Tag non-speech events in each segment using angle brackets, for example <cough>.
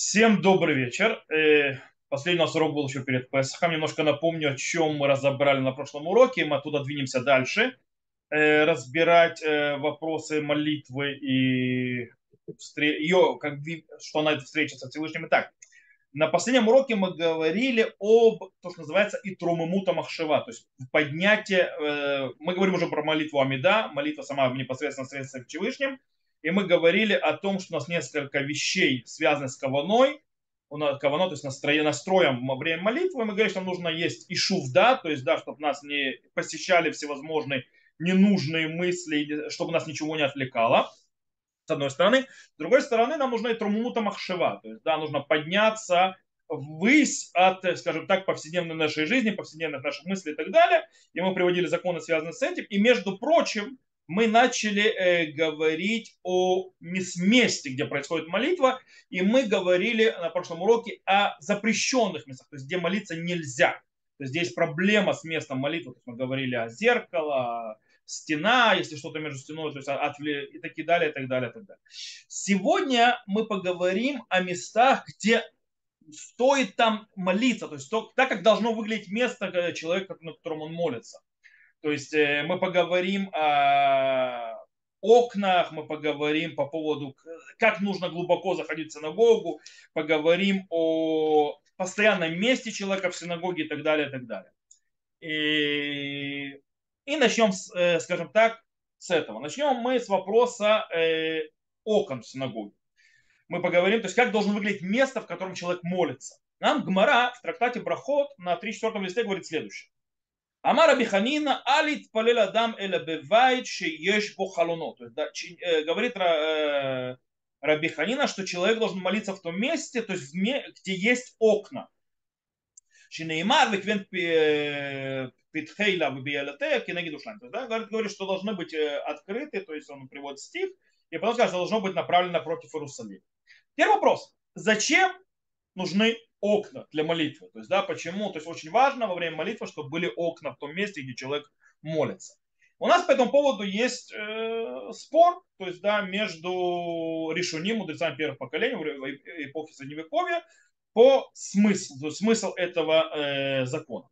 Всем добрый вечер. Э, Последний у нас урок был еще перед Песохом. Немножко напомню, о чем мы разобрали на прошлом уроке. Мы оттуда двинемся дальше. Э, разбирать э, вопросы молитвы и ее, как, что она встреча со Всевышним. Итак, на последнем уроке мы говорили об, то, что называется, итрумымута махшева, то есть поднятие, мы говорим уже про молитву Амида, молитва сама непосредственно средством к Всевышним, и мы говорили о том, что у нас несколько вещей связаны с каваной, кавано, то есть настроем, настроем во время молитвы, мы говорим, что нам нужно есть и да, то есть, да, чтобы нас не посещали всевозможные ненужные мысли, чтобы нас ничего не отвлекало, с одной стороны. С другой стороны, нам нужна и трумута махшева, то есть, да, нужно подняться ввысь от, скажем так, повседневной нашей жизни, повседневных наших мыслей и так далее. И мы приводили законы, связанные с этим. И, между прочим, мы начали э, говорить о месте, где происходит молитва, и мы говорили на прошлом уроке о запрещенных местах, то есть где молиться нельзя. То есть здесь проблема с местом молитвы, то есть мы говорили о зеркало, стена, если что-то между стеной, то есть от, и так далее, и так далее, и так далее. Сегодня мы поговорим о местах, где стоит там молиться, то есть то, так, как должно выглядеть место человека, на котором он молится. То есть э, мы поговорим о окнах, мы поговорим по поводу, как нужно глубоко заходить в синагогу, поговорим о постоянном месте человека в синагоге и так далее, и так далее. И, и начнем, э, скажем так, с этого. Начнем мы с вопроса э, окон в синагоге. Мы поговорим, то есть как должно выглядеть место, в котором человек молится. Нам Гмара в трактате Брахот на 3-4 листе говорит следующее. Амар Абиханина, алит палел адам эля бевайт шееш бо халоно. То есть, э, говорит э, Ханина, что человек должен молиться в том месте, то есть где есть окна. Шинеймар виквен питхейла бибиялате кенеги душан. Говорит, говорит, что должны быть э, открыты, то есть он приводит стих, и потом скажет, что должно быть направлено против Иерусалима. Первый вопрос. Зачем нужны окна для молитвы. То есть, да, почему? То есть очень важно во время молитвы, чтобы были окна в том месте, где человек молится. У нас по этому поводу есть э, спор, то есть, да, между решуним, мудрецами первых поколений, в эпохе Средневековья, по смыслу, то смысл этого э, закона.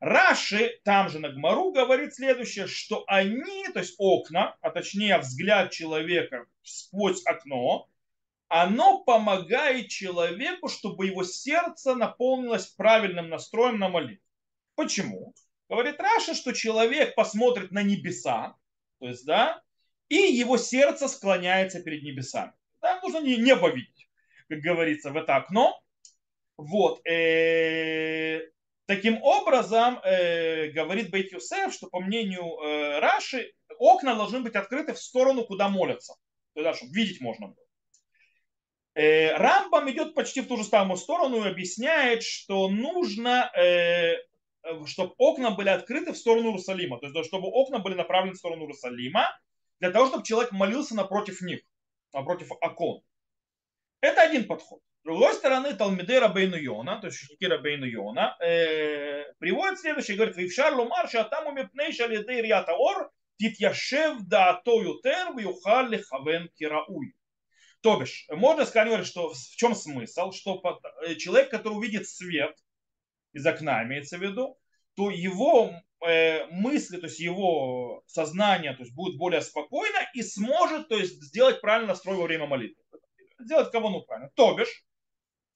Раши, там же на Гмару, говорит следующее, что они, то есть окна, а точнее взгляд человека сквозь окно, оно помогает человеку, чтобы его сердце наполнилось правильным настроем на молитву. Почему? Говорит Раша, что человек посмотрит на небеса, то есть, да, и его сердце склоняется перед небесами. Да, нужно небо видеть, как говорится, в это окно. Вот. Э, таким образом, э, говорит Бейт Юсеф, что по мнению э, Раши, окна должны быть открыты в сторону, куда молятся. То есть, да, чтобы видеть можно было. Э, Рамбам идет почти в ту же самую сторону и объясняет, что нужно, э, чтобы окна были открыты в сторону Иерусалима, то есть чтобы окна были направлены в сторону Иерусалима, для того, чтобы человек молился напротив них, напротив окон. Это один подход. С другой стороны, Талмиды Рабейну Йона, то есть ученики Рабейну Йона, э, приводят следующее, говорит, «Вившар лумар шатаму мипней шалидей рията ор, титьяшев да то ютер вюхал лихавен кирауй». То бишь, можно сказать, что в чем смысл, что э, человек, который увидит свет из окна, имеется в виду, то его э, мысли, то есть его сознание то есть будет более спокойно и сможет то есть, сделать правильный настрой во время молитвы. Сделать кого ну правильно. То бишь,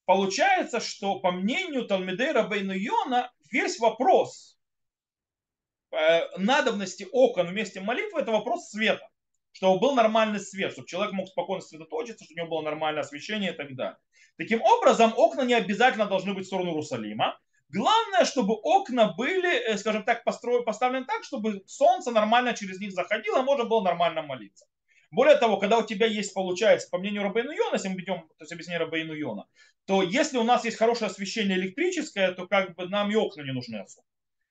получается, что по мнению Талмидей Рабейну Йона весь вопрос э, надобности окон вместе молитвы это вопрос света чтобы был нормальный свет, чтобы человек мог спокойно сосредоточиться, чтобы у него было нормальное освещение и так далее. Таким образом, окна не обязательно должны быть в сторону Иерусалима. Главное, чтобы окна были, э, скажем так, построены, поставлены так, чтобы солнце нормально через них заходило, а можно было нормально молиться. Более того, когда у тебя есть, получается, по мнению Рабейну Йона, если мы ведем то есть объяснение Рабейну Йона, то если у нас есть хорошее освещение электрическое, то как бы нам и окна не нужны особо.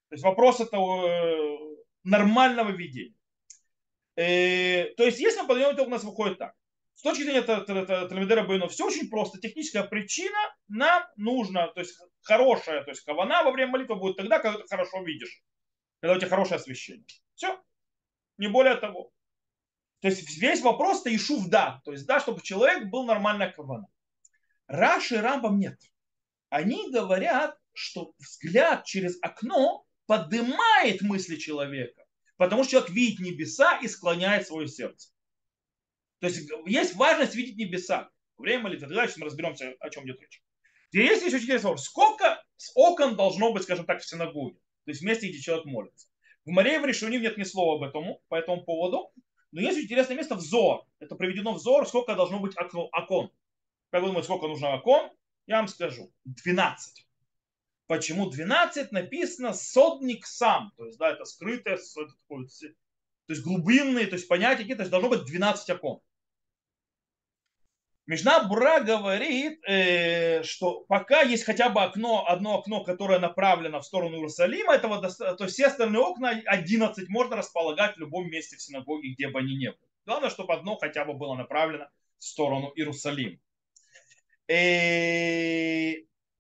То есть вопрос этого э, нормального видения. Э, то есть, если мы подойдем, то у нас выходит так. С точки зрения Талмидера Бейну, все очень просто. Техническая причина нам нужно, то есть хорошая, то есть кавана во время молитвы будет тогда, когда ты хорошо видишь, когда у тебя хорошее освещение. Все. Не более того. То есть весь вопрос это ишув да, то есть да, чтобы человек был нормальная кавана. Раши и Рамбам нет. Они говорят, что взгляд через окно поднимает мысли человека, потому что человек видит небеса и склоняет свое сердце. То есть есть важность видеть небеса. Время молитвы. Дальше мы разберемся, о чем идет речь. Здесь есть очень интересный вопрос. Сколько окон должно быть, скажем так, в синагоге? То есть в месте, где человек молится. В море в Решуним нет ни слова об этом, по этому поводу. Но есть интересное место взор. Это приведено взор, сколько должно быть окно, окон. Как вы думаете, сколько нужно окон? Я вам скажу. 12. Почему 12 написано содник сам? То есть, да, это скрытое, то есть глубинные, то есть понятия какие-то, должно быть 12 окон. Мишна Бура говорит, э, что пока есть хотя бы окно, одно окно, которое направлено в сторону Иерусалима, этого, то все остальные окна, 11, можно располагать в любом месте в синагоге, где бы они ни были. Главное, чтобы одно хотя бы было направлено в сторону Иерусалима. Э,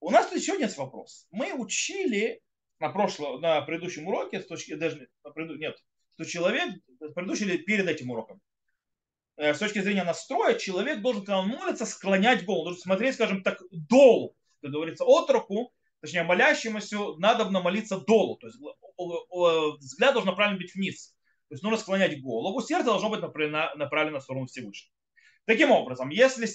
у нас тут еще есть вопрос. Мы учили на прошлом, на предыдущем уроке, с точки, даже нет, что человек, предыдущий перед этим уроком, Э, с точки зрения настроя, человек должен, когда он молится, склонять голову, должен смотреть, скажем так, долу, как говорится, от руку, точнее, молящемуся надо молиться долу, то есть взгляд должен направлен быть вниз. То есть нужно склонять голову, сердце должно быть направлено, направлено в сторону Всевышнего. Таким образом, если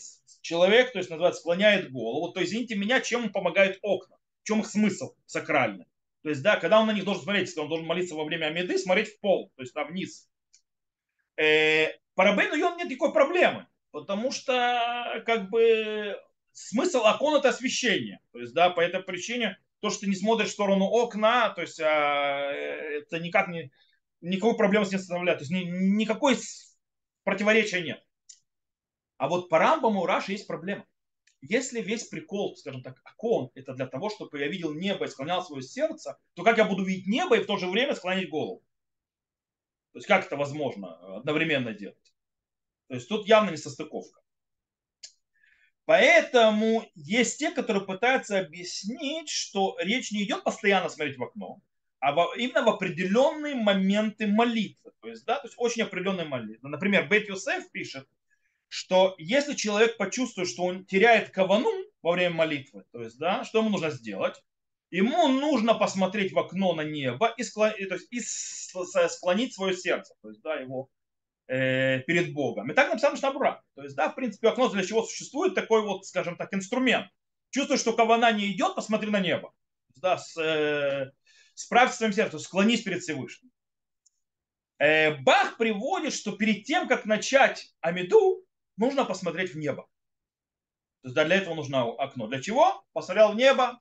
человек, то есть называется, склоняет голову, то извините меня, чем ему помогают окна? В чем их смысл сакральный? То есть, да, когда он на них должен смотреть, если он должен молиться во время Амиды, смотреть в пол, то есть там вниз. Э, по Рабейну Йон нет никакой проблемы, потому что как бы смысл окон это освещение. То есть, да, по этой причине то, что ты не смотришь в сторону окна, то есть а, это никак не, никакой проблемы с не составляет. То есть ни, никакой противоречия нет. А вот по Рамбаму у Раши есть проблема. Если весь прикол, скажем так, окон, это для того, чтобы я видел небо и склонял свое сердце, то как я буду видеть небо и в то же время склонить голову? То есть как это возможно одновременно делать? То есть тут явно не состыковка. Поэтому есть те, которые пытаются объяснить, что речь не идет постоянно смотреть в окно, а именно в определенные моменты молитвы. То есть, да, то есть очень определенные молитвы. Например, Бет Юсеф пишет, что если человек почувствует, что он теряет кавану во время молитвы, то есть, да, что ему нужно сделать? Ему нужно посмотреть в окно на небо и, склонить, то есть, и склонить свое сердце, то есть, да, его э, перед Богом. И так написано Шнабура. То есть, да, в принципе, окно для чего существует такой вот, скажем так, инструмент. Чувствуешь, что кавана не идет, посмотри на небо. Да, с, э, справься с своим сердцем, склонись перед Всевышним. Э, Бах приводит, что перед тем, как начать Амиду, нужно посмотреть в небо. То есть для этого нужно окно. Для чего? Посмотрел в небо,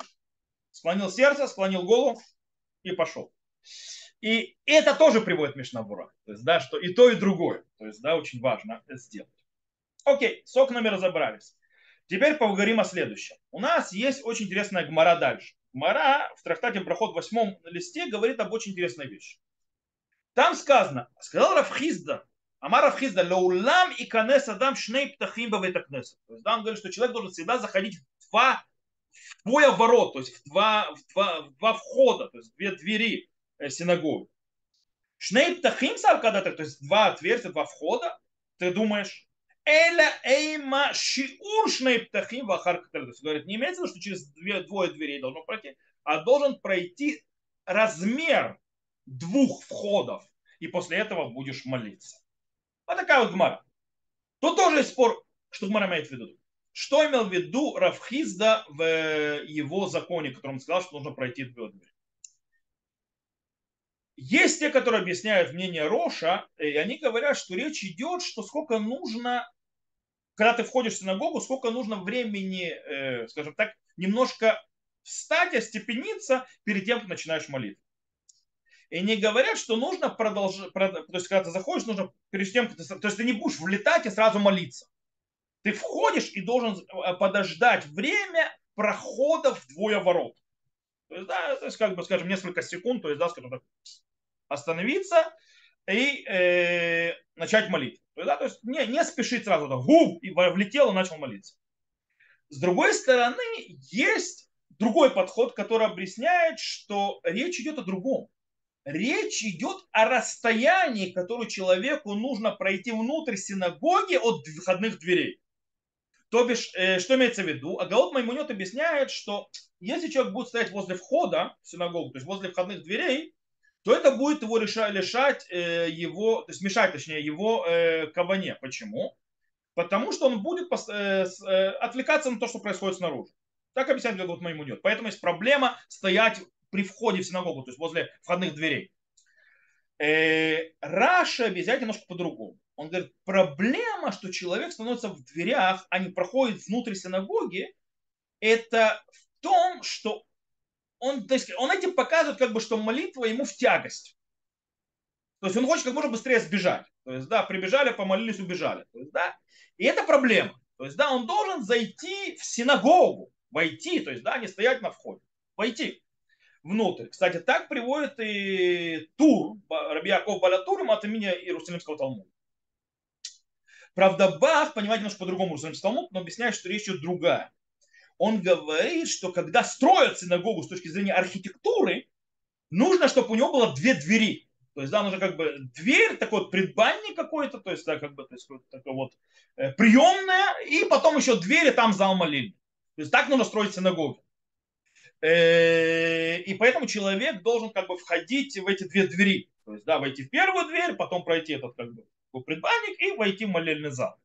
склонил сердце, склонил голову и пошел. И это тоже приводит Мишнабура. То есть, да, что и то, и другое. То есть, да, очень важно это сделать. Окей, с окнами разобрались. Теперь поговорим о следующем. У нас есть очень интересная гмара дальше. Гмара в трактате Брахот в восьмом листе говорит об очень интересной вещи. Там сказано, сказал Рафхизда, Амар Рафхизда, лаулам и канес адам шней птахим То есть, да, он говорит, что человек должен всегда заходить в два, в двое ворот, то есть в два, в два, в два входа, то есть две двери Э, синагогу. Шней птахим саркадата, то есть два отверстия, два входа, ты думаешь, Эля эйма шиур шней птахим вахар То есть говорит, не имеется в виду, что через две, двое дверей должно пройти, а должен пройти размер двух входов, и после этого будешь молиться. Вот такая вот гмара. Тут тоже есть спор, что гмара имеет в виду. Что имел в виду Равхизда в его законе, которым сказал, что нужно пройти две двери. Есть те, которые объясняют мнение Роша, и они говорят, что речь идет, что сколько нужно, когда ты входишь в синагогу, сколько нужно времени, э, скажем так, немножко встать, остепениться перед тем, как начинаешь молиться. И не говорят, что нужно продолжать, то есть когда ты заходишь, нужно перед тем, то есть ты не будешь влетать и сразу молиться. Ты входишь и должен э, подождать время прохода в двое ворот. То есть, да, то есть, как бы, скажем, несколько секунд, то есть, да, скажем так, остановиться и э, начать молить. То есть, да, то есть не, не спешить сразу, да, губ, и влетел и начал молиться. С другой стороны, есть другой подход, который объясняет, что речь идет о другом. Речь идет о расстоянии, которое человеку нужно пройти внутрь синагоги от входных дверей. То бишь, э, что имеется в виду? Агаот Маймунет объясняет, что если человек будет стоять возле входа в синагогу, то есть возле входных дверей, то это будет его лишать, лишать э, его, то есть мешать, точнее, его э, кабане. Почему? Потому что он будет э, э, отвлекаться на то, что происходит снаружи. Так объясняет Агаот Маймунет. Поэтому есть проблема стоять при входе в синагогу, то есть возле входных дверей. Э, Раша объясняет немножко по-другому. Он говорит, проблема, что человек становится в дверях, а не проходит внутрь синагоги, это в том, что он, то есть он этим показывает, как бы, что молитва ему в тягость. То есть он хочет как можно быстрее сбежать. То есть, да, прибежали, помолились, убежали. То есть, да, и это проблема. То есть, да, он должен зайти в синагогу, войти, то есть, да, не стоять на входе, войти внутрь. Кстати, так приводит и Тур, Раби Яков Балатурим от имени Иерусалимского Талмуда. Правда, Бах понимает немножко по-другому Иерусалимский Талмуд, но объясняет, что речь идет другая. Он говорит, что когда строят синагогу с точки зрения архитектуры, нужно, чтобы у него было две двери. То есть, да, нужно как бы дверь, такой вот предбанник какой-то, то есть, да, как бы, то есть, такой вот э, приемная, и потом еще двери, там зал молильни. То есть, так нужно строить синагогу. Э, и поэтому человек должен как бы входить в эти две двери. То есть, да, войти в первую дверь, потом пройти этот как бы предбанник и войти в молельный зал.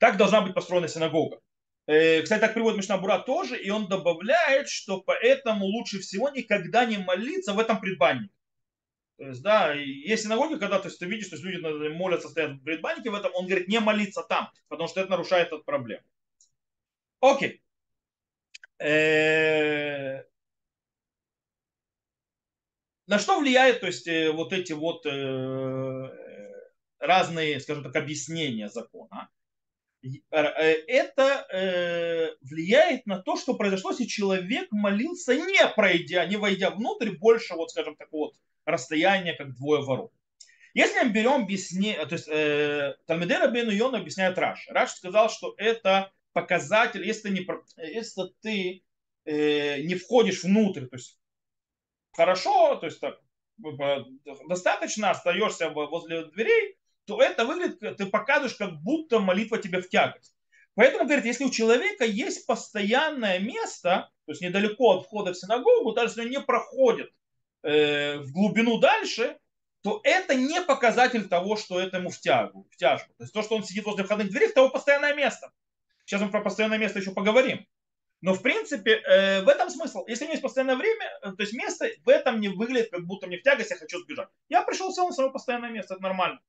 Так должна быть построена синагога. Э, кстати, так приводит Мишнабура тоже, и он добавляет, что поэтому лучше всего никогда не молиться в этом предбаннике. То есть, да, есть синагоги, когда то есть, ты видишь, что люди молятся, стоят в предбаннике, в этом он говорит, не молиться там, потому что это нарушает эту проблему. Окей. Э, на что влияет, то есть, э, вот эти вот разные, скажем так, объяснения закона, э, это э, влияет на то, что произошло, если человек молился, не пройдя, не войдя внутрь, больше, вот, скажем так, вот, расстояния, как двое ворот. Если мы берем объяснение, то есть э, Талмедера Бен Йон объясняет Раш. Раш сказал, что это показатель, если ты не, если ты, э, не входишь внутрь, то есть хорошо, то есть так, достаточно остаешься возле дверей, то это выглядит, ты показываешь, как будто молитва тебе в тягость. Поэтому, говорит, если у человека есть постоянное место, то есть недалеко от входа в синагогу, даже если он не проходит э, в глубину дальше, то это не показатель того, что это ему в тягу, в тяжбу. То есть то, что он сидит возле входных дверей, это его постоянное место. Сейчас мы про постоянное место еще поговорим. Но в принципе э, в этом смысл. Если у меня есть постоянное время, э, то есть место в этом не выглядит, как будто мне в тягость, я хочу сбежать. Я пришел, сел на свое постоянное место, это нормально.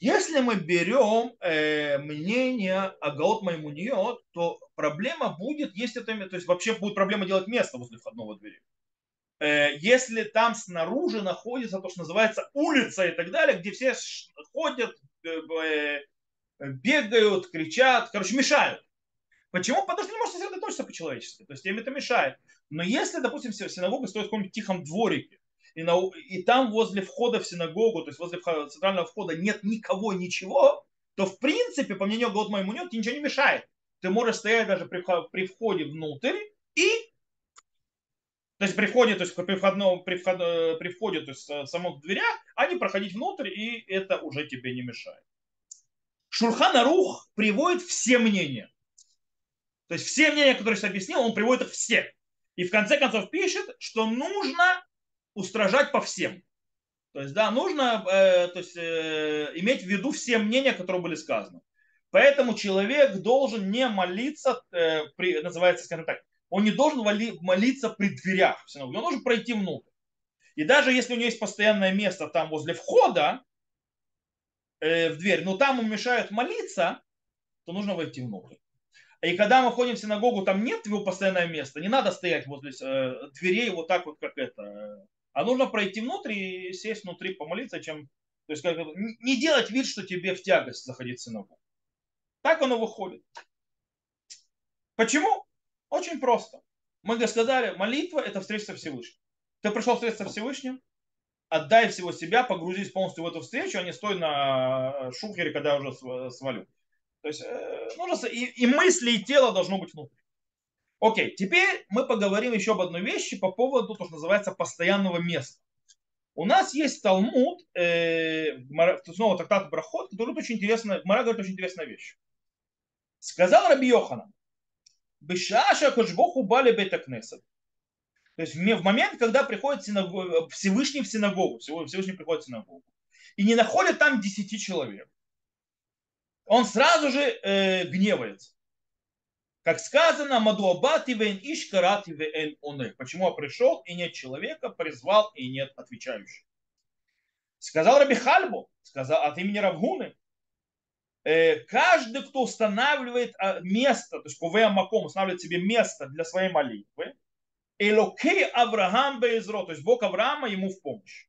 Если мы берем э, мнение Агаот Маймуниот, то проблема будет, если это, то есть вообще будет проблема делать место возле входного двери. Э, если там снаружи находится то, что называется улица и так далее, где все ходят, э, э, бегают, кричат, короче, мешают. Почему? Потому что не может сосредоточиться по-человечески. То есть им это мешает. Но если, допустим, синагога стоит в каком-нибудь тихом дворике, и, на, и там возле входа в синагогу, то есть возле центрального входа нет никого, ничего, то в принципе, по мнению Год Маймунет, тебе ничего не мешает. Ты можешь стоять даже при, при входе внутрь и то есть при входе, то есть при, входном, при, вход, при входе, то есть в самых дверях, а не проходить внутрь, и это уже тебе не мешает. Шурхан Арух приводит все мнения. То есть все мнения, которые я объяснил, он приводит их все. И в конце концов пишет, что нужно устражать по всем. То есть, да, нужно э, то есть, э, иметь в виду все мнения, которые были сказаны. Поэтому человек должен не молиться, э, при, называется, скажем так, он не должен молиться при дверях в синагогу, он должен пройти внутрь. И даже если у него есть постоянное место там возле входа э, в дверь, но там ему мешают молиться, то нужно войти внутрь. И когда мы ходим в синагогу, там нет его постоянное место, не надо стоять возле э, дверей вот так вот, как это, а нужно пройти внутрь и сесть внутри, помолиться, чем... То есть как, не делать вид, что тебе в тягость заходить в синагогу. Так оно выходит. Почему? Очень просто. Мы сказали, молитва – это встреча со Всевышним. Ты пришел встретиться со Всевышним, отдай всего себя, погрузись полностью в эту встречу, а не стой на шухере, когда я уже свалю. То есть э, нужно, и, и мысли, и тело должно быть внутри. Окей, теперь мы поговорим еще об одной вещи по поводу, то, что называется, постоянного места. У нас есть Талмуд, э, снова трактат Брахот, который очень интересно, Мара говорит очень интересная вещь. Сказал Раби Йоханан, Бешаша Кошбоху Бали Бетакнесет. То есть в момент, когда приходит синагог... Всевышний в синагогу, Всевышний приходит в синагогу, и не находят там десяти человек, он сразу же э, гневается. Как сказано, Мадуабати вен иш карати вен. Почему я пришел и нет человека, призвал и нет отвечающих. Сказал Раби Хальбу, сказал от имени Равгуны, э, каждый, кто устанавливает а, место, то есть Кувея Маком устанавливает себе место для своей молитвы, Элокей Авраам Безро, то есть Бог Авраама ему в помощь.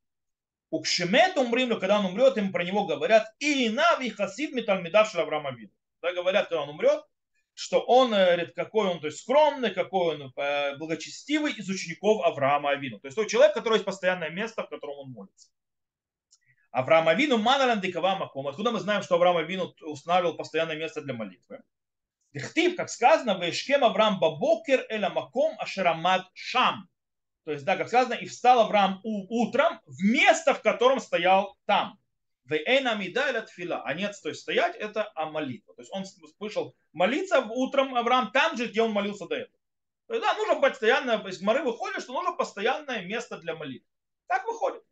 У Кшемет умрим, когда он умрет, им про него говорят, и нави хасид метальмидав Авраама Вин. Да, говорят, когда он умрет, что он, э, говорит, какой он то есть, скромный, какой он э, благочестивый из учеников Авраама Авину. То есть тот человек, который есть постоянное место, в котором он молится. Авраам Авину дикава маком. Откуда мы знаем, что Авраам Авину устанавливал постоянное место для молитвы? Дихтив, как сказано, вешкем Авраам бабокер эля маком ашерамад шам. То есть, да, как сказано, и встал Авраам утром в место, в котором стоял там. Тфила. А нет, то есть стоять это а молитва. То есть он вышел молиться утром Авраам там же, где он молился до этого. То есть, да, нужно постоянно, из Гмары выходит, что нужно постоянное место для молитвы. Так выходит.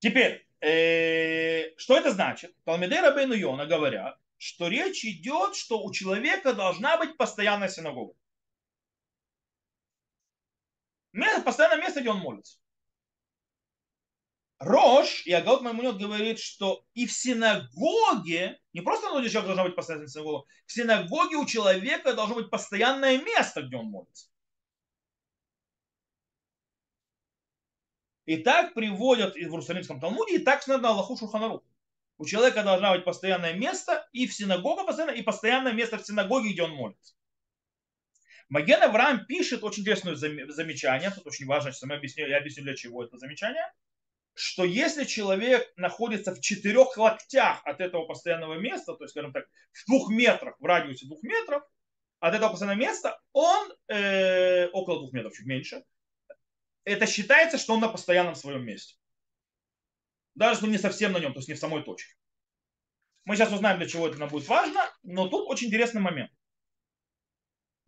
Теперь, э, что это значит? Талмидей Рабейну Йона говорят, что речь идет, что у человека должна быть постоянная синагога. Постоянное место, где он молится. Рош и Агаут Маймунет говорит, что и в синагоге, не просто на человек должна быть постоянная синагога, в синагоге у человека должно быть постоянное место, где он молится. И так приводят в Иерусалимском Талмуде, и так на Аллаху Шуханару. У человека должно быть постоянное место и в синагоге постоянно, и постоянное место в синагоге, где он молится. Маген Авраам пишет очень интересное замечание, тут очень важно, что я объясню, я объясню для чего это замечание, что если человек находится в четырех локтях от этого постоянного места, то есть, скажем так, в двух метрах, в радиусе двух метров от этого постоянного места, он э, около двух метров, чуть меньше, это считается, что он на постоянном своем месте. Даже если не совсем на нем, то есть не в самой точке. Мы сейчас узнаем, для чего это нам будет важно, но тут очень интересный момент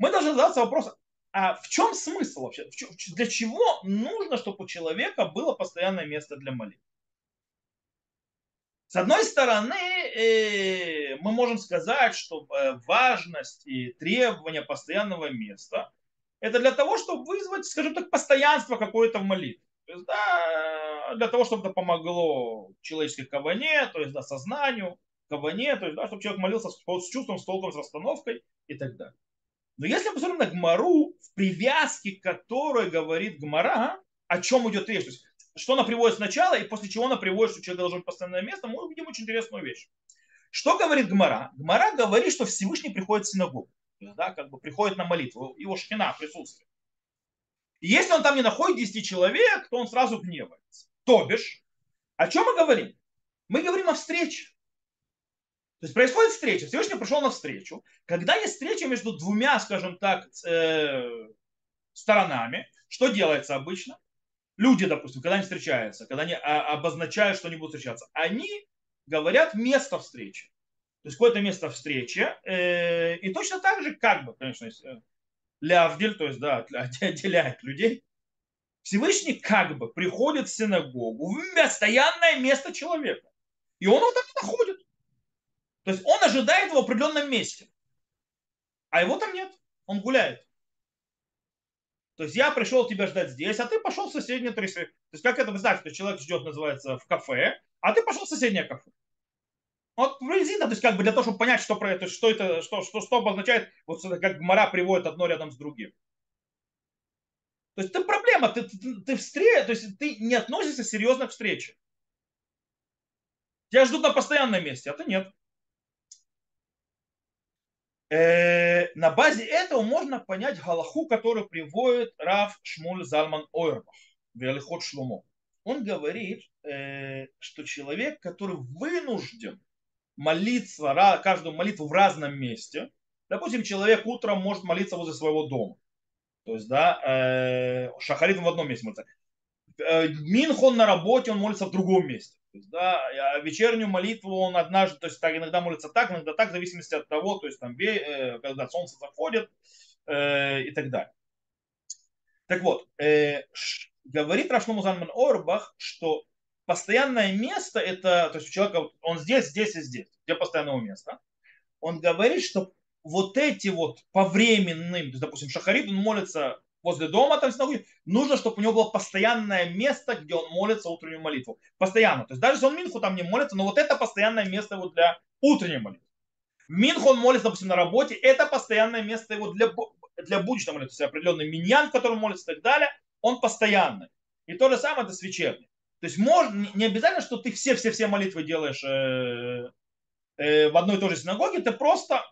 мы должны задаться вопросом, а в чем смысл вообще? Для чего нужно, чтобы у человека было постоянное место для молитвы? С одной стороны, э, мы можем сказать, что э, важность и требования постоянного места это для того, чтобы вызвать, скажем так, постоянство какое-то в молитве. То есть, да, для того, чтобы это помогло человеческой каване, то есть да, сознанию, каване, то есть, да, чтобы человек молился с, с чувством, с толком, с расстановкой и так далее. Но если мы посмотрим на Гмару, в привязке которой говорит Гмара, о чем идет речь, то есть что она приводит сначала и после чего она приводит, что человек должен быть постоянное место, мы увидим очень интересную вещь. Что говорит Гмара? Гмара говорит, что Всевышний приходит в синагогу, да, как бы приходит на молитву, его шхина присутствует. Если он там не находит 10 человек, то он сразу гневается. То бишь, о чем мы говорим? Мы говорим о встрече. То есть происходит встреча, Всевышний пришел на встречу. Когда есть встреча между двумя, скажем так, э, сторонами, что делается обычно? Люди, допустим, когда они встречаются, когда они а, обозначают, что они будут встречаться, они говорят место встречи. То есть какое-то место встречи. Э, и точно так же, как бы, конечно, э, лявдиль, то есть, да, <laughs> отделяет людей. Всевышний как бы приходит в синагогу в постоянное место человека. И он его там находит. То есть он ожидает в определенном месте. А его там нет. Он гуляет. То есть я пришел тебя ждать здесь, а ты пошел в соседнее трясы. То есть как это вы знаете, что человек ждет, называется, в кафе, а ты пошел в соседнее кафе. Вот приблизительно, то есть как бы для того, чтобы понять, что про это, что это, что, что, что обозначает, вот как Гмара приводит одно рядом с другим. То есть это проблема, ты, ты, ты встреч, то есть ты не относишься серьезно к встрече. Тебя ждут на постоянном месте, а ты нет. Э, на базе этого можно понять галаху, который приводит Рав Шмуль Залман Ойрбах в Ялихот Шлумо. Он говорит, э, что человек, который вынужден молиться, каждую молитву в разном месте, допустим, человек утром может молиться возле своего дома, то есть, да, э, шахарит в одном месте молится, Минхон на работе, он молится в другом месте. То есть, да, вечернюю молитву он однажды, то есть так, иногда молится так, иногда так, в зависимости от того, то есть там, э, когда солнце заходит э, и так далее. Так вот, э, говорит Рашнуму Занман Орбах, что постоянное место это, то есть у человека, он здесь, здесь и здесь, где постоянного места. Он говорит, что вот эти вот по временным, то есть, допустим, Шахарит, он молится возле дома, там синагоги, нужно, чтобы у него было постоянное место, где он молится утреннюю молитву. Постоянно. То есть даже если он Минху там не молится, но вот это постоянное место его для утренней молитвы. Минху он молится, допустим, на работе, это постоянное место его для, для будущего молитвы. То есть определенный миньян, в котором молится и так далее, он постоянный. И то же самое это с вечерней. То есть можно, не обязательно, что ты все-все-все молитвы делаешь э, э, в одной и той же синагоге, ты просто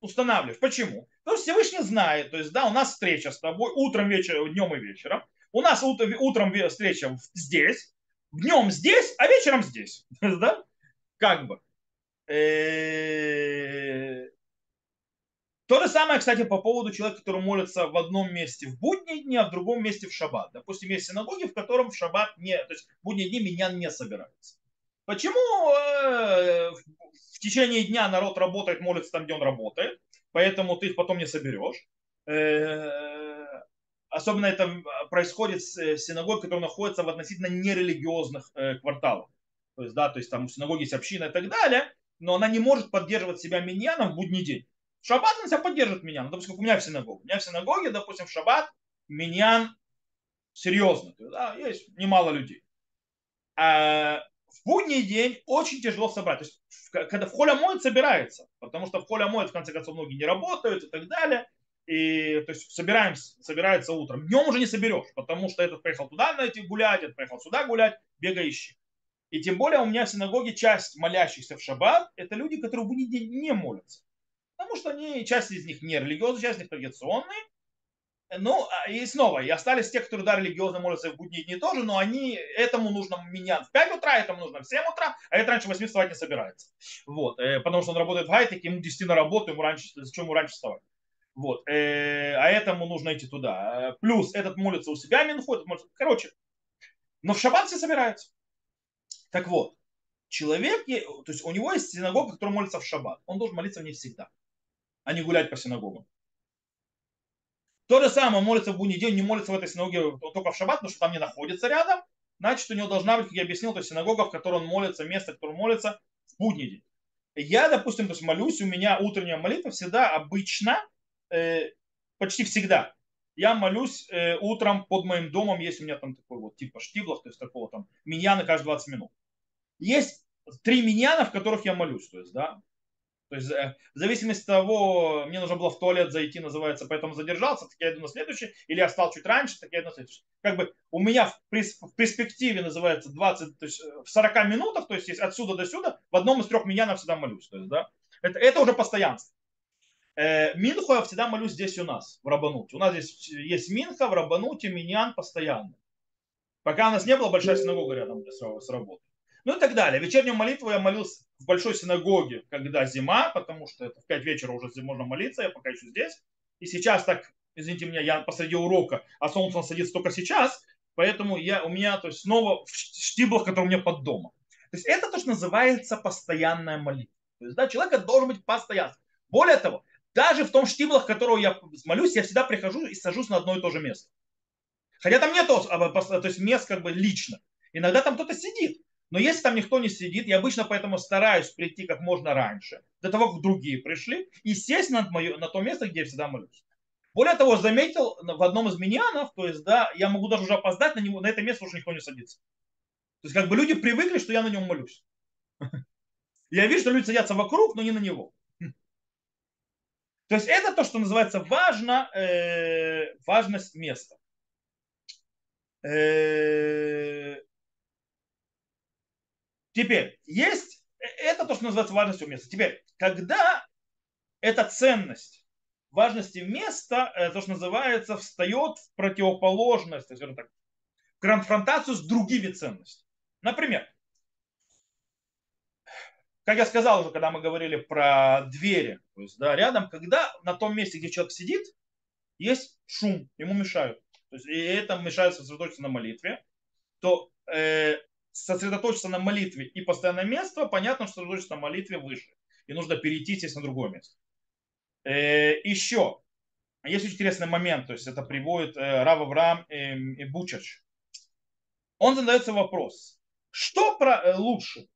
устанавливаешь. Почему? Потому что Всевышний знает, то есть, да, у нас встреча с тобой утром, вечером, днем и вечером. У нас утром встреча здесь, днем здесь, а вечером здесь. <laughs> Да? Как бы. Э, то же самое, кстати, по поводу человека, который молится в одном месте в будние дни, а в другом месте в шаббат. Допустим, есть синагоги, в котором в шаббат не, то есть в будние дни меня не собираются. Почему э, в течение дня народ работает, молится там, где он работает, поэтому ты их потом не соберешь. Э, особенно это происходит с синагогой, которая находится в относительно нерелигиозных э, кварталах. То есть, да, то есть там в синагоге есть община и так далее, но она не может поддерживать себя миньяном в будний день. Шаббат она себя поддерживает миньян. Допустим, как у меня в синагоге. У меня в синагоге, допустим, в шаббат миньян серьезно. Да, есть немало людей. А в будний день очень тяжело собрать. То есть, когда в холе моет, собирается. Потому что в холе моет, в конце концов, многие не работают и так далее. И то есть собираемся, собирается утром. Днем уже не соберешь, потому что этот поехал туда найти гулять, этот поехал сюда гулять, бегай ищи. И тем более у меня в синагоге часть молящихся в шаббат, это люди, которые в будний день не молятся. Потому что они, часть из них не религиозные, часть из них традиционные. Ну, а, и снова, и остались те, которые, да, религиозно молятся в будние дни тоже, но они, этому нужно меня в 5 утра, этому нужно в 7 утра, а это раньше 8 вставать не собирается. Вот, э, потому что он работает в хайтеке, ему 10 на работу, ему раньше, зачем ему раньше вставать? Вот, э, а этому нужно идти туда. Плюс этот молится у себя минху, этот молится, короче. Но в шаббат все собираются. Так вот, человек, то есть у него есть синагога, который молится в шаббат. Он должен молиться в ней всегда, а не гулять по синагогам. То же самое, он молится в будний день, не молится в этой синагоге только в шаббат, потому что там не находится рядом. Значит, у него должна быть, как я объяснил, то есть синагога, в которой он молится, место, в котором он молится в будний день. Я, допустим, то есть молюсь, у меня утренняя молитва всегда обычно, э, почти всегда. Я молюсь э, утром под моим домом, есть у меня там такой вот типа штиблах, то есть такого там миньяна каждые 20 минут. Есть три миньяна, в которых я молюсь, то есть, да, то есть э, в зависимости от того, мне нужно было в туалет зайти, называется, поэтому задержался, так я иду на следующий, или я встал чуть раньше, так я иду на следующий. Как бы у меня в, перспективе называется 20, то есть э, в 40 минутах, то есть отсюда до сюда, в одном из трех меня всегда молюсь. То есть, да, это, это уже постоянство. Э, Минху я всегда молюсь здесь у нас, в Рабануте. У нас здесь есть Минха, в Рабануте, Миньян постоянно. Пока у нас не было большая синагога рядом с работой. Ну и так далее. Вечернюю молитву я молился в большой синагоге, когда зима, потому что в 5 вечера уже можно молиться, я пока еще здесь. И сейчас так, извините меня, я посреди урока, а солнце садится только сейчас, поэтому я, у меня то есть, снова в штиблах, которые у меня под домом. То есть это то, что называется постоянная молитва. То есть, да, человек должен быть постоянным. Более того, даже в том штиблах, которого я молюсь, я всегда прихожу и сажусь на одно и то же место. Хотя там нет а, то есть мест как бы лично. Иногда там кто-то сидит. Но если там никто не сидит, я обычно поэтому стараюсь прийти как можно раньше, до того, как другие пришли, и сесть на, мое, на то место, где я всегда молюсь. Более того, заметил в одном из миньянов, то есть, да, я могу даже уже опоздать, на, него, на это место уже никто не садится. То есть, как бы люди привыкли, что я на нем молюсь. <laughs> Я вижу, что люди садятся вокруг, но не на него. <laughs> То есть это то, что называется важно, э, важность места. Э, Теперь, есть, э, это то, что называется важностью места. Теперь, когда эта ценность важности места, э, то, что называется, встает в противоположность, скажем так, конфронтацию с другими ценностями. Например, как я сказал уже, когда мы говорили про двери, то есть, да, рядом, когда на том месте, где человек сидит, есть шум, ему мешают. То есть, и это мешает сосредоточиться на молитве, то э, сосредоточиться на молитве и постоянное место, понятно, что сосредоточиться на молитве выше. И нужно перейти здесь на другое место. Э, еще. Есть очень интересный момент, то есть это приводит э, Рав Авраам и Бучач. Он задается вопрос, что про, э, лучше,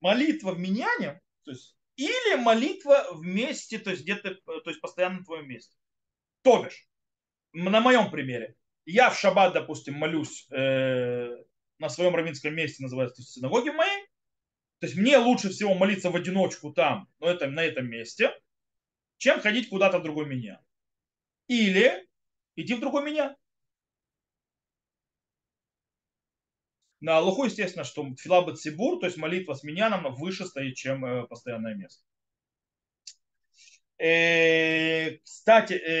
молитва в меняне, то есть, или молитва вместе, то есть где-то, то есть постоянно на твоем месте. То бишь, на моем примере, я в шаббат, допустим, молюсь э, на своем равинском месте, называется, то есть синагоге моей, то есть мне лучше всего молиться в одиночку там, но это, на этом месте, чем ходить куда-то в другой меня. Или идти в другой меня. На Аллаху, естественно, что филаба цибур, то есть молитва с меня нам выше стоит, чем э, постоянное место. Э, кстати, э,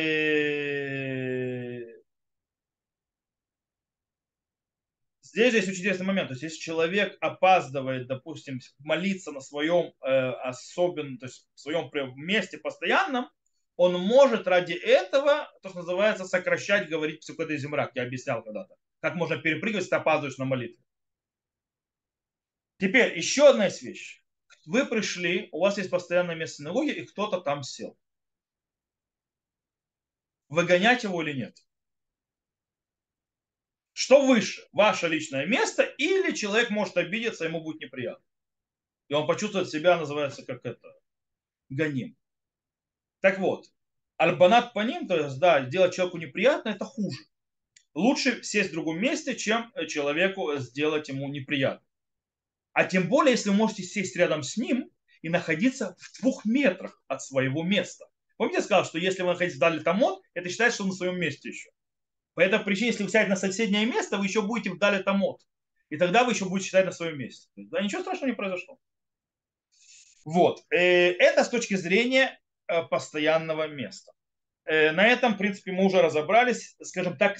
здесь есть очень интересный момент. То есть, если человек опаздывает, допустим, молиться на своем э, особенном, то есть в своем месте постоянном, он может ради этого, то, что называется, сокращать, говорить психоты земрак. Я объяснял когда-то. Как можно перепрыгивать, если ты опаздываешь на молитву. Теперь еще одна есть вещь. Вы пришли, у вас есть постоянное место синагоги, и кто-то там сел. Выгонять его или нет? Что выше? Ваше личное место или человек может обидеться, ему будет неприятно. И он почувствует себя, называется, как это, гоним. Так вот, альбанат по ним, то есть, да, сделать человеку неприятно, это хуже. Лучше сесть в другом месте, чем человеку сделать ему неприятно. А тем более, если вы можете сесть рядом с ним и находиться в двух метрах от своего места. Помните, я сказал, что если вы находитесь вдали тамот, это считается, что вы на своем месте еще. По этой причине, если вы сядете на соседнее место, вы еще будете вдали тамот. И тогда вы еще будете считать на своем месте. Да, ничего страшного не произошло. Вот. Э, это с точки зрения э, постоянного места. Э, на этом, в принципе, мы уже разобрались, скажем так,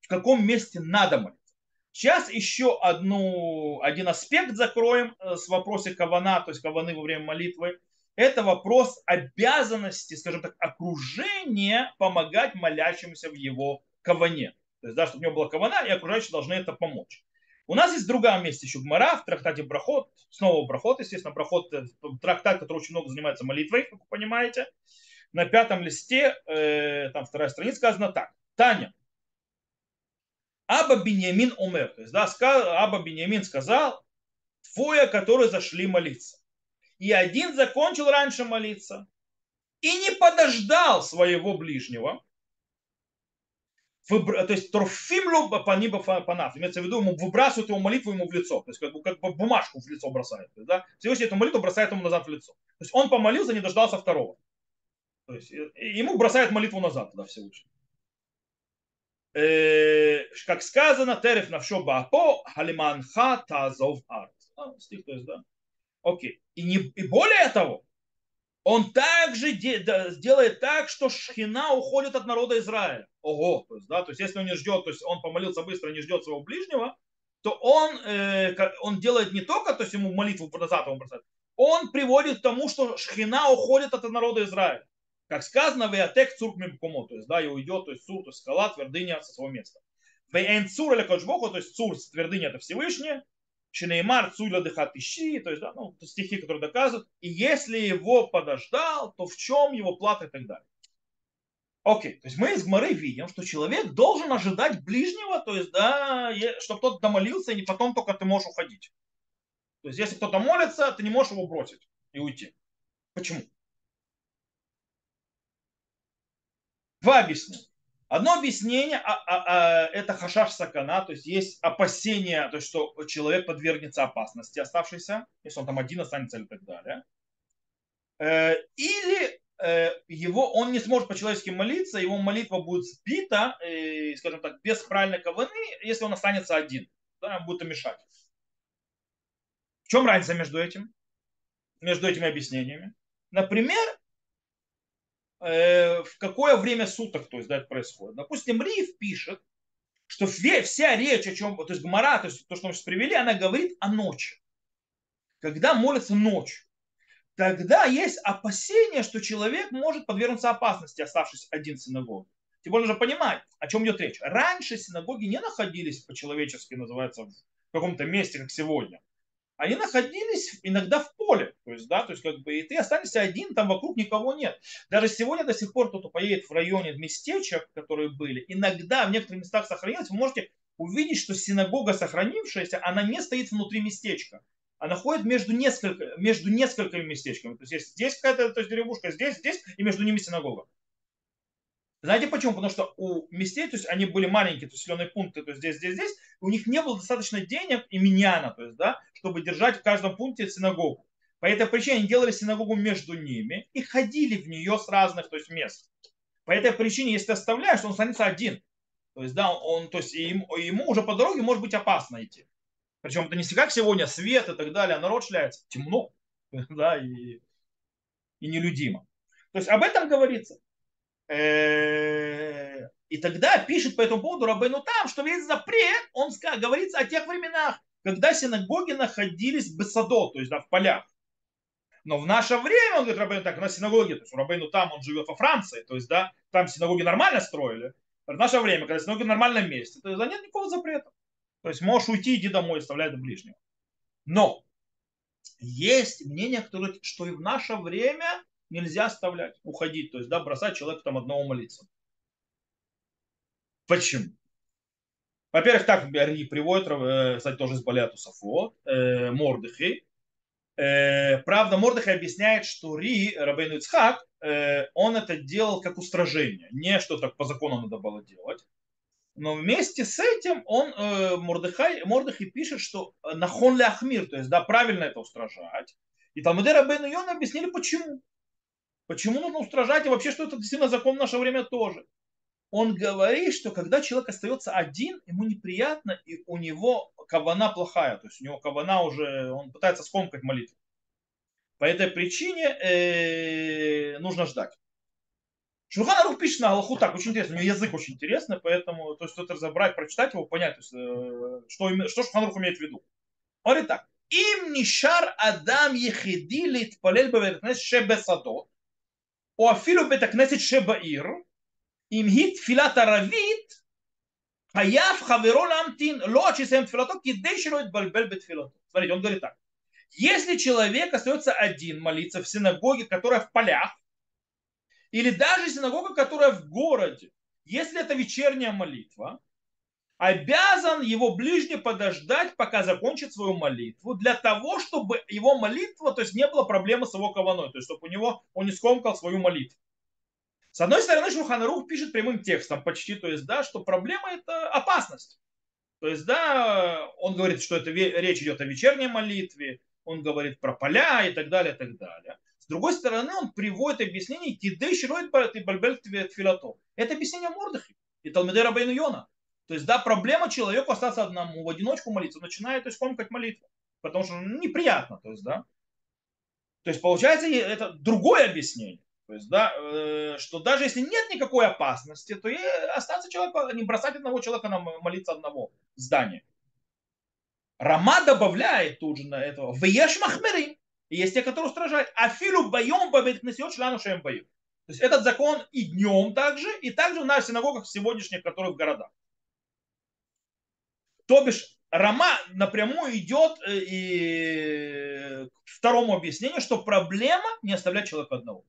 в каком месте надо молиться. Сейчас еще одну, один аспект закроем с вопроса кавана, то есть каваны во время молитвы. Это вопрос обязанности, скажем так, окружения помогать молящимся в его каване. То есть, да, чтобы у него была кавана, и окружающие должны это помочь. У нас есть в другом месте еще Гмара, в трактате Брахот, снова Брахот, естественно, Брахот, э, трактат, который очень много занимается молитвой, как вы понимаете. На пятом листе, э, там вторая страница сказано так. Таня, Аба Беньямин умер. То есть, да, Аба Беньямин сказал, двое, которые зашли молиться. И один закончил раньше молиться и не подождал своего ближнего. То есть торфимлю паниба панаф. Имеется в виду, ему выбрасывают его молитву ему в лицо. То есть как, бы, как бы бумажку в лицо бросает. Да? Всевышний эту молитву бросает ему назад в лицо. То есть он помолился, не дождался второго. То есть ему бросает молитву назад тогда Всевышний. Э, как сказано, терев навшо баапо, халиманха тазов арт. Стих, то есть, да. Окей. И, не, и более того, он также сделает так, что шхина уходит от народа Израиля. Ого, то есть, да, то есть если он не ждет, то есть он помолился быстро, не ждет своего ближнего, то он, э, он делает не только, то есть ему молитву назад он бросает, он приводит к тому, что шхина уходит от народа Израиля как сказано, веатек цурк мимкумо, то есть, да, и уйдет, то есть цур, то есть скала, твердыня со своего места. Вейн цур или кочбоху, то есть цур, твердыня это Всевышний, Шинеймар цуйла дыхат ищи, то есть, да, ну, стихи, которые доказывают, и если его подождал, то в чем его плата и так далее. Окей, то есть мы из Гмары видим, что человек должен ожидать ближнего, то есть, да, чтобы кто-то домолился, и потом только ты можешь уходить. То есть, если кто-то молится, ты не можешь его бросить и уйти. Почему? Два объяснения. Одно объяснение а, а, а, это хашаш сакана, то есть есть опасение, то есть что человек подвергнется опасности оставшейся, если он там один останется или так далее. Э, или э, его, он не сможет по-человечески молиться, его молитва будет сбита, э, скажем так, без правильной каваны, если он останется один, да, будет мешать. В чем разница между этим? Между этими объяснениями? Например, Э, в какое время суток то есть, да, это происходит. Допустим, Риф пишет, что вся речь о чем, то есть Гмара, то есть то, что мы сейчас привели, она говорит о ночи. Когда молится ночью, тогда есть опасение, что человек может подвергнуться опасности, оставшись один в синагоге. Тем более нужно понимать, о чем идет речь. Раньше синагоги не находились по-человечески, называется, в каком-то месте, как сегодня, они находились иногда в поле. То есть, да, то есть, как бы, и ты останешься один, там вокруг никого нет. Даже сегодня до сих пор кто-то поедет в районе местечек, которые были, иногда в некоторых местах сохранилось, вы можете увидеть, что синагога сохранившаяся, она не стоит внутри местечка. Она ходит между, несколько, между несколькими местечками. То есть, есть здесь какая-то то есть, деревушка, здесь, здесь, и между ними синагога. Знаете почему? Потому что у местей, то есть они были маленькие, то есть зеленые пункты, то есть здесь, здесь, здесь, у них не было достаточно денег и миньяна, то есть, да, чтобы держать в каждом пункте синагогу. По этой причине они делали синагогу между ними и ходили в нее с разных то есть, мест. По этой причине, если ты оставляешь, он останется один. То есть, да, он, то есть ему, ему уже по дороге может быть опасно идти. Причем это не как сегодня свет и так далее, а народ шляется. Темно, <laughs> да, и, и нелюдимо. То есть об этом говорится. Э, и тогда пишет по этому поводу Рабейну там, что весь запрет, он говорится о тех временах, когда синагоги находились в Бесадо, то есть да, в полях. Но в наше время, он говорит, Рабейну так, на синагоге, то есть Рабейну там, он живет во Франции, то есть да, там синагоги нормально строили. В наше время, когда синагоги в нормальном месте, то есть да, нет никакого запрета. То есть можешь уйти, иди домой, оставляй до ближнего. Но есть мнение, которое, что и в наше время нельзя оставлять, уходить, то есть да, бросать человека там одного молиться. Почему? Во-первых, так приводит, э, кстати, тоже из Баляту Сафо, э, Мордыхи. Э, правда, Мордыхи объясняет, что Ри, Рабейну Ицхак, э, он это делал как устражение, не что так по закону надо было делать. Но вместе с этим он, э, Мордыхай, Мордыхай пишет, что нахон ли ахмир, то есть да, правильно это устражать. И Талмуды Рабейну Йона объяснили, почему. Почему нужно устражать и вообще, что это действительно закон в наше время тоже. Он говорит, что когда человек остается один, ему неприятно, и у него кавана плохая, то есть у него кавана уже, он пытается скомкать молитву. По этой причине э, нужно ждать. Шурхан Арух пишет на Аллаху так, очень интересно, у него язык очень интересный, поэтому, то есть, это разобрать, прочитать его, понять, то есть, э, что, что Шурхан Арух имеет в виду. Он говорит так, им нишар адам ехиди литпалель беверкнес шебесадот, או אפילו בית הכנסת שבעיר, אם היא תפילת ערבית, חייב חברו להמתין לא עד שיסיים תפילתו, כדי שלא יתבלבל בתפילתו. Смотрите, он говорит так. Если человек остается один молиться в синагоге, которая в полях, или даже синагога, которая в городе, если это вечерняя молитва, обязан его ближний подождать, пока закончит свою молитву, для того, чтобы его молитва, то есть не было проблемы с его кованой, то есть чтобы у него он не скомкал свою молитву. С одной стороны, Шуханарух пишет прямым текстом почти, то есть, да, что проблема это опасность. То есть, да, он говорит, что это речь идет о вечерней молитве, он говорит про поля и так далее, и так далее. С другой стороны, он приводит объяснение «Кидей широид и бальбель филато». Это объяснение Мордыхи и Талмедера Бейну Йона. То есть, да, проблема человеку остаться одному, в одиночку молиться, начинает, то есть, комкать молитву, потому что ну, неприятно, то есть, да. То есть, получается, это другое объяснение. То есть, да, э, что даже если нет никакой опасности, то и остаться человеку, а не бросать одного человека на молиться одного в здании. Рама добавляет тут же на этого. Веш махмерим. Есть те, которые устражают. Афилу боем бавит несет шлану шем боем. То есть этот закон и днем также, и также в наших синагогах сегодняшних, которые в городах. То бишь, Рама напрямую идет э, и к второму объяснению, что проблема не оставлять человека одного.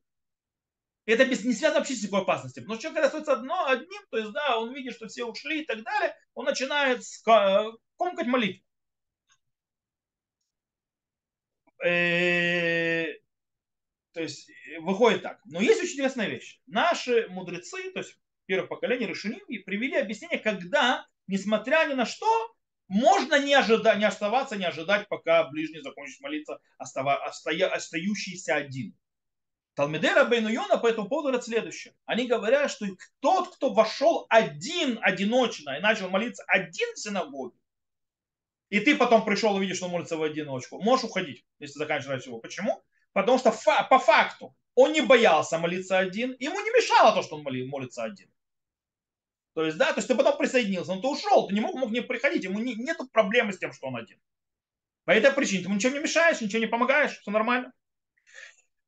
Это не связано вообще с никакой опасностью. Но человек, когда остается одно, одним, то есть, да, он видит, что все ушли и так далее, он начинает комкать молитву. Э, то есть, выходит так. Но есть очень интересная вещь. Наши мудрецы, то есть первое поколение решили, привели объяснение, когда несмотря ни на что, можно не, ожидать, не оставаться, не ожидать, пока ближний закончит молиться, остава, остоя, остающийся один. Талмедера Бейну Йона по этому поводу говорят следующее. Они говорят, что тот, кто вошел один, одиночно, и начал молиться один в синагоге, и ты потом пришел и видишь, что он молится в одиночку, можешь уходить, если заканчивать его. Почему? Потому что фа- по факту он не боялся молиться один, ему не мешало то, что он молится один. То есть, да, то есть ты потом присоединился, но ты ушел, ты не мог, мог не приходить, ему не, нет проблемы с тем, что он один. По этой причине ты ему ничего не мешаешь, ничего не помогаешь, все нормально.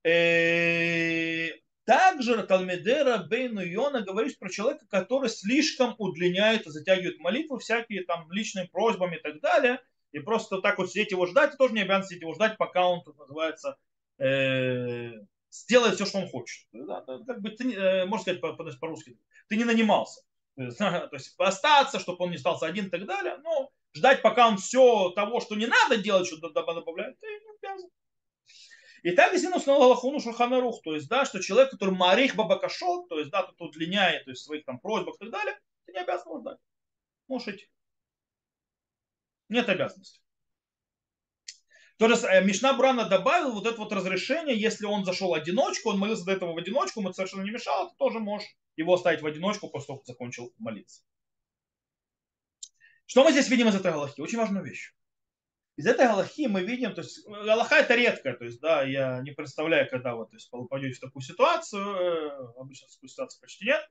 Э, также Талмедера Бейну Йона говорит про человека, который слишком удлиняет и затягивает молитву, всякие там личные просьбами и так далее. И просто так вот сидеть его ждать, ты тоже не обязан сидеть его ждать, пока он, тут называется, э, сделает все, что он хочет. Да, как бы ты, э, можно сказать по-русски, ты не нанимался. То есть, <laughs> то есть остаться, чтобы он не остался один и так далее. Но ждать, пока он все того, что не надо делать, что добавляет, ты не обязан. И так действительно установил Аллахуну Шурханарух, то есть, да, что человек, который марих бабакашот, то есть, да, тут удлиняет, то есть, своих там просьбах и так далее, ты не обязан ждать. Можешь идти. Нет обязанности. То есть э, Мишна Брана добавил вот это вот разрешение, если он зашел одиночку, он молился до этого в одиночку, ему совершенно не мешало, ты тоже можешь его оставить в одиночку после того, как закончил молиться. Что мы здесь видим из этой галахи? Очень важную вещь. Из этой галахи мы видим, то есть галаха это редкая, то есть да, я не представляю, когда вы то есть, попадете в такую ситуацию, э, обычно такую ситуацию почти нет,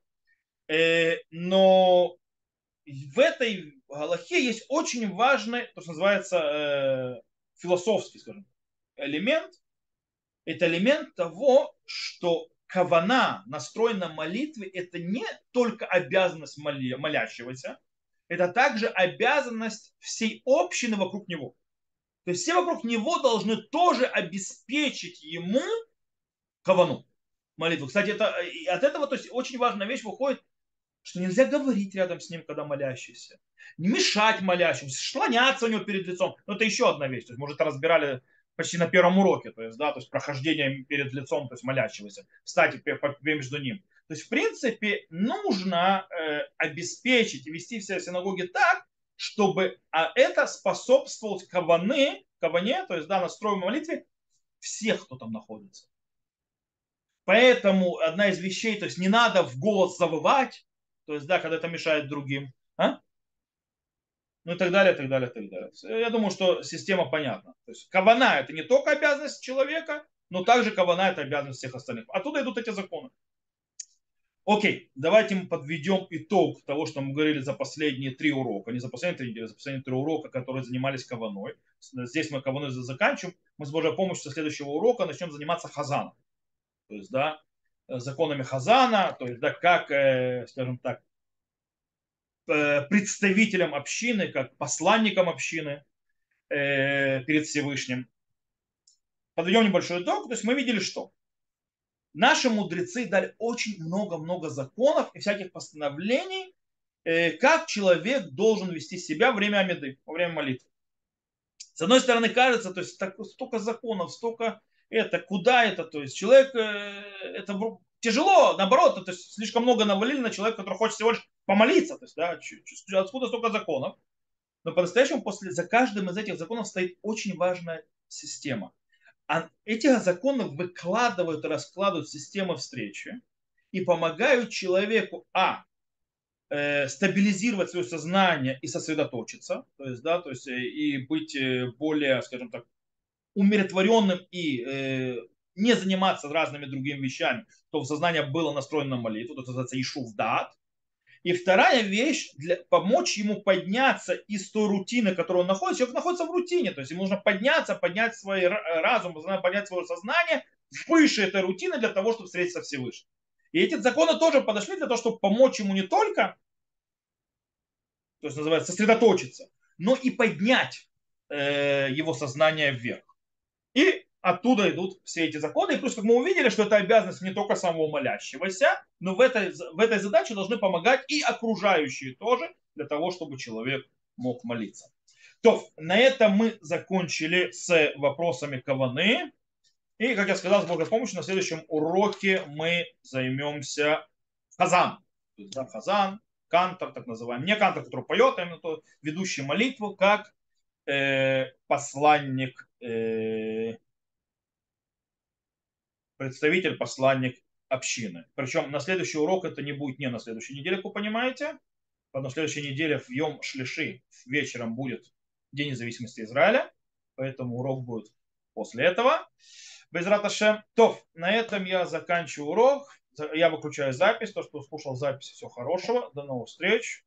э, но в этой галахе есть очень важный, то, что называется, э, философский, скажем, элемент. Это элемент того, что кавана, настрой на молитве, это не только обязанность моля, молящегося, это также обязанность всей общины вокруг него. То есть все вокруг него должны тоже обеспечить ему кавану, молитву. Кстати, это, от этого то есть, очень важная вещь выходит, что нельзя говорить рядом с ним, когда молящийся. Не мешать молящимся, шлоняться у него перед лицом. Но это еще одна вещь. То есть, может, разбирали почти на первом уроке, то есть, да, то есть прохождение перед лицом, то есть молящегося, встать между ним. То есть, в принципе, нужно э, обеспечить и вести все синагоги так, чтобы а это способствовало каваны, каване, то есть, да, настрою молитве всех, кто там находится. Поэтому одна из вещей, то есть не надо в голос завывать, то есть, да, когда это мешает другим. А? Ну и так далее, и так далее, и так далее. Я думаю, что система понятна. То есть кабана это не только обязанность человека, но также кабана это обязанность всех остальных. Оттуда идут эти законы. Окей, давайте мы подведем итог того, что мы говорили за последние три урока. Не за последние три недели, а за последние три урока, которые занимались каваной. Здесь мы каваной заканчиваем. Мы с Божьей помощью со следующего урока начнем заниматься хазаном. То есть, да, законами Хазана, то есть, да, как, э, скажем так, э, представителем общины, как посланником общины перед Всевышним. Подведем небольшой итог. То есть мы видели, что наши мудрецы дали очень много-много законов и всяких постановлений, как человек должен вести себя во время Амиды, во время молитвы. С одной стороны, кажется, то есть так, столько законов, столько это, куда это, то есть человек, э, это тяжело, наоборот, то есть слишком много навалили на человека, который хочет всего лишь помолиться, то есть, да, откуда столько законов. Но по-настоящему после, за каждым из этих законов стоит очень важная система. А эти законы выкладывают раскладывают систему встречи и помогают человеку, а, э, стабилизировать свое сознание и сосредоточиться, то есть, да, то есть э, и быть более, скажем так, умиротворенным и э, не заниматься разными другими вещами, чтобы сознание было настроено на молитву, это называется Ишув Дат. И вторая вещь, для, помочь ему подняться из той рутины, которой он находится. Человек находится в рутине, то есть ему нужно подняться, поднять свой разум, поднять свое сознание выше этой рутины для того, чтобы встретиться Всевышним. И эти законы тоже подошли для того, чтобы помочь ему не только, то есть называется сосредоточиться, но и поднять э, его сознание вверх. И оттуда идут все эти законы. И плюс, как мы увидели, что это обязанность не только самого молящегося, но в этой, в этой задаче должны помогать и окружающие тоже, для того, чтобы человек мог молиться. То, на этом мы закончили с вопросами каваны. И, как я сказал, с Божьей помощью на следующем уроке мы займемся хазан. Да, хазан, кантор, так называемый. Не кантор, который поет, а именно то, ведущий молитву, как э, посланник, э, представитель, посланник общины. Причем на следующий урок это не будет не на следующей неделе, как вы понимаете. На следующей неделе в Йом Шлиши вечером будет День независимости Израиля. Поэтому урок будет после этого. Без раташем. То, на этом я заканчиваю урок. Я выключаю запись. То, что слушал запись, всего хорошего. До новых встреч.